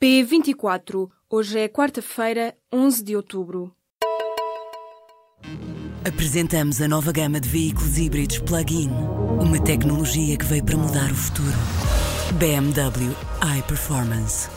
P24. Hoje é quarta-feira, 11 de outubro. Apresentamos a nova gama de veículos híbridos plug-in. Uma tecnologia que veio para mudar o futuro. BMW iPerformance.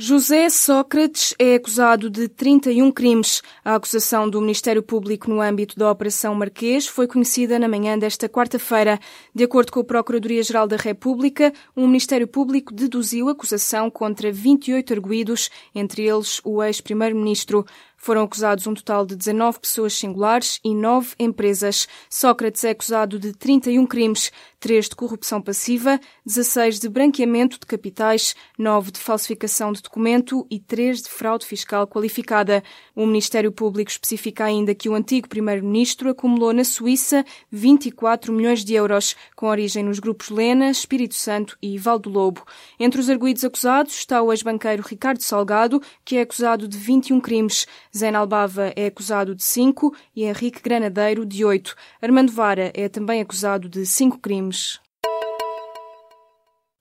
José Sócrates é acusado de 31 crimes. A acusação do Ministério Público no âmbito da Operação Marquês foi conhecida na manhã desta quarta-feira. De acordo com a Procuradoria-Geral da República, o Ministério Público deduziu acusação contra 28 arguídos, entre eles o ex-primeiro-ministro. Foram acusados um total de 19 pessoas singulares e 9 empresas. Sócrates é acusado de 31 crimes, 3 de corrupção passiva, 16 de branqueamento de capitais, 9 de falsificação de documento e 3 de fraude fiscal qualificada. O Ministério Público especifica ainda que o antigo primeiro-ministro acumulou na Suíça 24 milhões de euros, com origem nos grupos Lena, Espírito Santo e Valdo Lobo. Entre os arguídos acusados está o ex-banqueiro Ricardo Salgado, que é acusado de 21 crimes. Zé Albava é acusado de 5 e Henrique Granadeiro de 8. Armando Vara é também acusado de 5 crimes.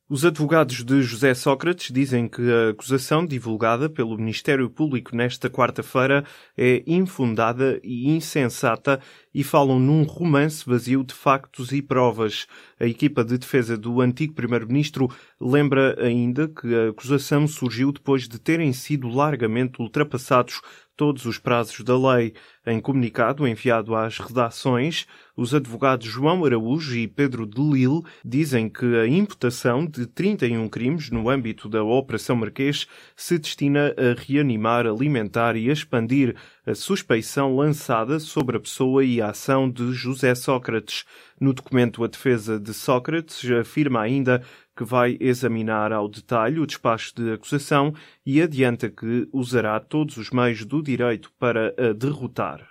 Os advogados de José Sócrates dizem que a acusação divulgada pelo Ministério Público nesta quarta-feira é infundada e insensata e falam num romance vazio de factos e provas. A equipa de defesa do antigo primeiro-ministro lembra ainda que a acusação surgiu depois de terem sido largamente ultrapassados todos os prazos da lei. Em comunicado enviado às redações, os advogados João Araújo e Pedro de Lille dizem que a imputação de 31 crimes no âmbito da Operação Marquês se destina a reanimar, alimentar e expandir a suspeição lançada sobre a pessoa e a ação de José Sócrates. No documento, a defesa de Sócrates afirma ainda que vai examinar ao detalhe o despacho de acusação e adianta que usará todos os meios do direito para a derrotar.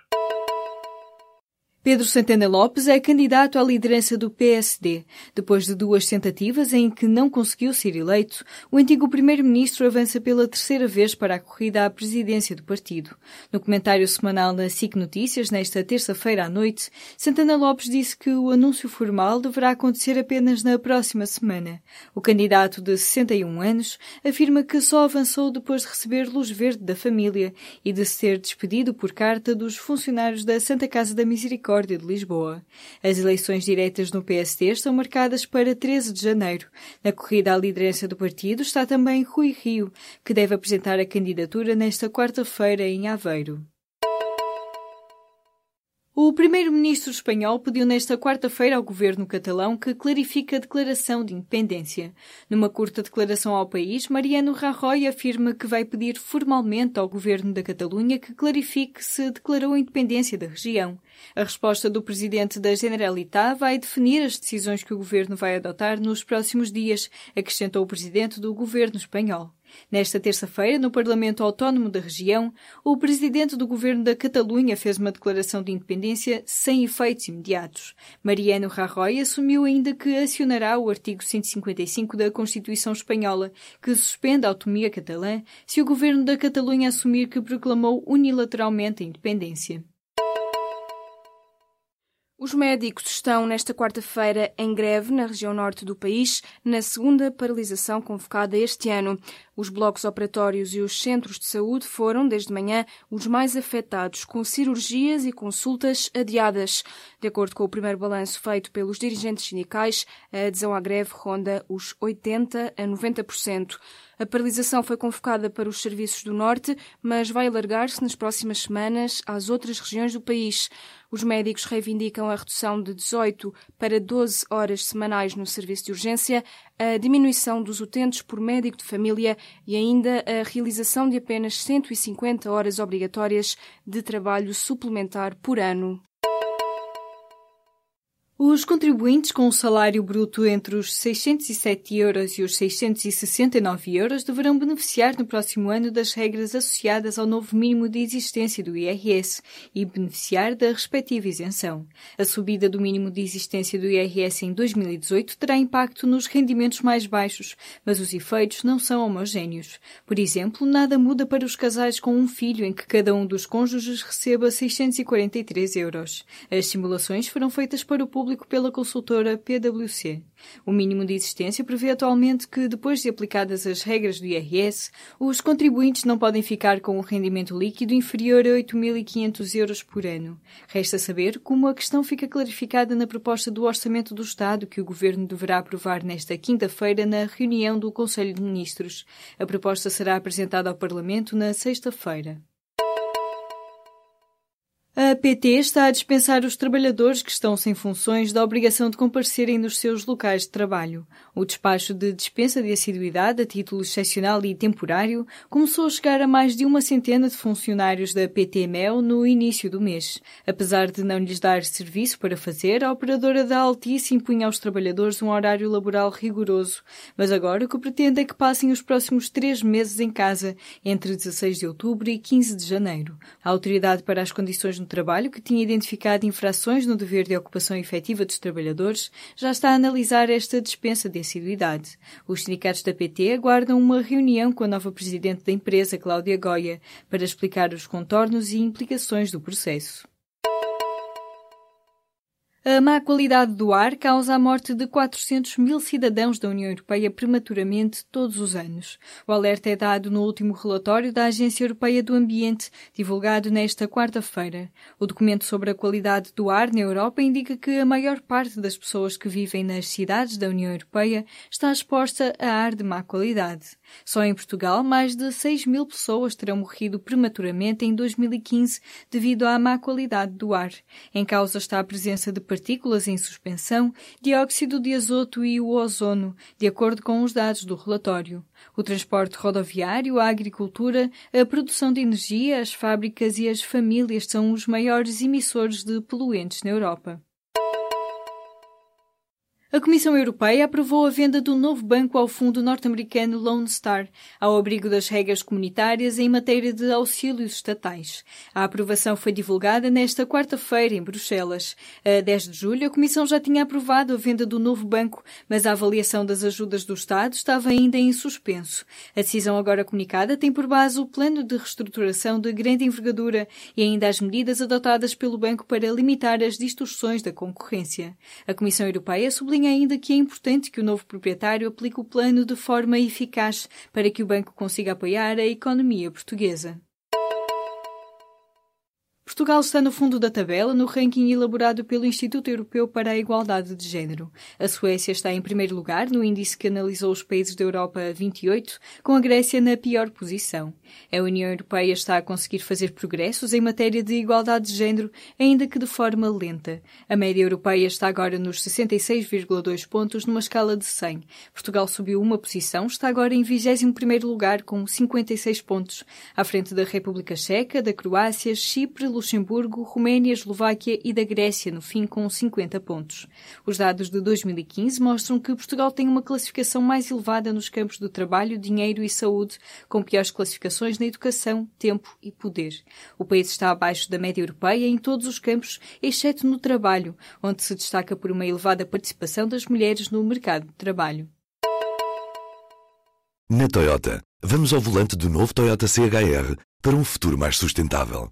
Pedro Santana Lopes é candidato à liderança do PSD. Depois de duas tentativas em que não conseguiu ser eleito, o antigo primeiro-ministro avança pela terceira vez para a corrida à presidência do partido. No comentário semanal na SIC Notícias, nesta terça-feira à noite, Santana Lopes disse que o anúncio formal deverá acontecer apenas na próxima semana. O candidato de 61 anos afirma que só avançou depois de receber luz verde da família e de ser despedido por carta dos funcionários da Santa Casa da Misericórdia De Lisboa. As eleições diretas no PSD estão marcadas para 13 de janeiro. Na corrida à liderança do partido está também Rui Rio, que deve apresentar a candidatura nesta quarta-feira em Aveiro. O primeiro-ministro espanhol pediu nesta quarta-feira ao governo catalão que clarifique a declaração de independência. Numa curta declaração ao país, Mariano Rajoy afirma que vai pedir formalmente ao governo da Catalunha que clarifique se declarou a independência da região. A resposta do presidente da Generalitat vai definir as decisões que o governo vai adotar nos próximos dias, acrescentou o presidente do governo espanhol. Nesta terça-feira, no Parlamento Autónomo da região, o presidente do governo da Catalunha fez uma declaração de independência sem efeitos imediatos. Mariano Rajoy assumiu ainda que acionará o artigo 155 da Constituição Espanhola, que suspende a autonomia catalã se o governo da Catalunha assumir que proclamou unilateralmente a independência. Os médicos estão nesta quarta-feira em greve na região norte do país, na segunda paralisação convocada este ano. Os blocos operatórios e os centros de saúde foram, desde manhã, os mais afetados, com cirurgias e consultas adiadas. De acordo com o primeiro balanço feito pelos dirigentes sindicais, a adesão à greve ronda os 80 a 90%. A paralisação foi convocada para os serviços do Norte, mas vai alargar-se nas próximas semanas às outras regiões do país. Os médicos reivindicam a redução de 18 para 12 horas semanais no serviço de urgência, a diminuição dos utentes por médico de família e ainda a realização de apenas 150 horas obrigatórias de trabalho suplementar por ano. Os contribuintes com o salário bruto entre os 607 euros e os 669 euros deverão beneficiar no próximo ano das regras associadas ao novo mínimo de existência do IRS e beneficiar da respectiva isenção. A subida do mínimo de existência do IRS em 2018 terá impacto nos rendimentos mais baixos, mas os efeitos não são homogéneos. Por exemplo, nada muda para os casais com um filho em que cada um dos cônjuges receba 643 euros. As simulações foram feitas para o público público pela consultora PwC. O mínimo de existência prevê atualmente que, depois de aplicadas as regras do IRS, os contribuintes não podem ficar com um rendimento líquido inferior a 8.500 euros por ano. Resta saber como a questão fica clarificada na proposta do Orçamento do Estado que o Governo deverá aprovar nesta quinta-feira na reunião do Conselho de Ministros. A proposta será apresentada ao Parlamento na sexta-feira. A PT está a dispensar os trabalhadores que estão sem funções da obrigação de comparecerem nos seus locais de trabalho. O despacho de dispensa de assiduidade a título excepcional e temporário começou a chegar a mais de uma centena de funcionários da PT-MEL no início do mês. Apesar de não lhes dar serviço para fazer, a operadora da Altice impunha aos trabalhadores um horário laboral rigoroso. Mas agora o que pretende é que passem os próximos três meses em casa, entre 16 de outubro e 15 de janeiro. A Autoridade para as Condições no Trabalho, que tinha identificado infrações no dever de ocupação efetiva dos trabalhadores, já está a analisar esta dispensa de assiduidade. Os sindicatos da PT aguardam uma reunião com a nova presidente da empresa, Cláudia Goya, para explicar os contornos e implicações do processo. A má qualidade do ar causa a morte de 400 mil cidadãos da União Europeia prematuramente todos os anos. O alerta é dado no último relatório da Agência Europeia do Ambiente, divulgado nesta quarta-feira. O documento sobre a qualidade do ar na Europa indica que a maior parte das pessoas que vivem nas cidades da União Europeia está exposta a ar de má qualidade. Só em Portugal, mais de 6 mil pessoas terão morrido prematuramente em 2015 devido à má qualidade do ar. Em causa está a presença de partículas em suspensão, dióxido de azoto e o ozono, de acordo com os dados do relatório. O transporte rodoviário, a agricultura, a produção de energia, as fábricas e as famílias são os maiores emissores de poluentes na Europa. A Comissão Europeia aprovou a venda do novo banco ao fundo norte-americano Lone Star, ao abrigo das regras comunitárias em matéria de auxílios estatais. A aprovação foi divulgada nesta quarta-feira em Bruxelas. A 10 de julho, a Comissão já tinha aprovado a venda do novo banco, mas a avaliação das ajudas do Estado estava ainda em suspenso. A decisão agora comunicada tem por base o plano de reestruturação de grande envergadura e ainda as medidas adotadas pelo banco para limitar as distorções da concorrência. A Comissão Europeia sublinha sublinha ainda que é importante que o novo proprietário aplique o plano de forma eficaz para que o banco consiga apoiar a economia portuguesa. Portugal está no fundo da tabela no ranking elaborado pelo Instituto Europeu para a Igualdade de Gênero. A Suécia está em primeiro lugar no índice que analisou os países da Europa 28, com a Grécia na pior posição. A União Europeia está a conseguir fazer progressos em matéria de igualdade de gênero, ainda que de forma lenta. A média europeia está agora nos 66,2 pontos numa escala de 100. Portugal subiu uma posição, está agora em 21 primeiro lugar com 56 pontos, à frente da República Checa, da Croácia, Chipre, Luxemburgo, Roménia, Eslováquia e da Grécia, no fim com 50 pontos. Os dados de 2015 mostram que Portugal tem uma classificação mais elevada nos campos do trabalho, dinheiro e saúde, com piores classificações na educação, tempo e poder. O país está abaixo da média europeia em todos os campos, exceto no trabalho, onde se destaca por uma elevada participação das mulheres no mercado de trabalho. Na Toyota, vamos ao volante do novo Toyota CHR para um futuro mais sustentável.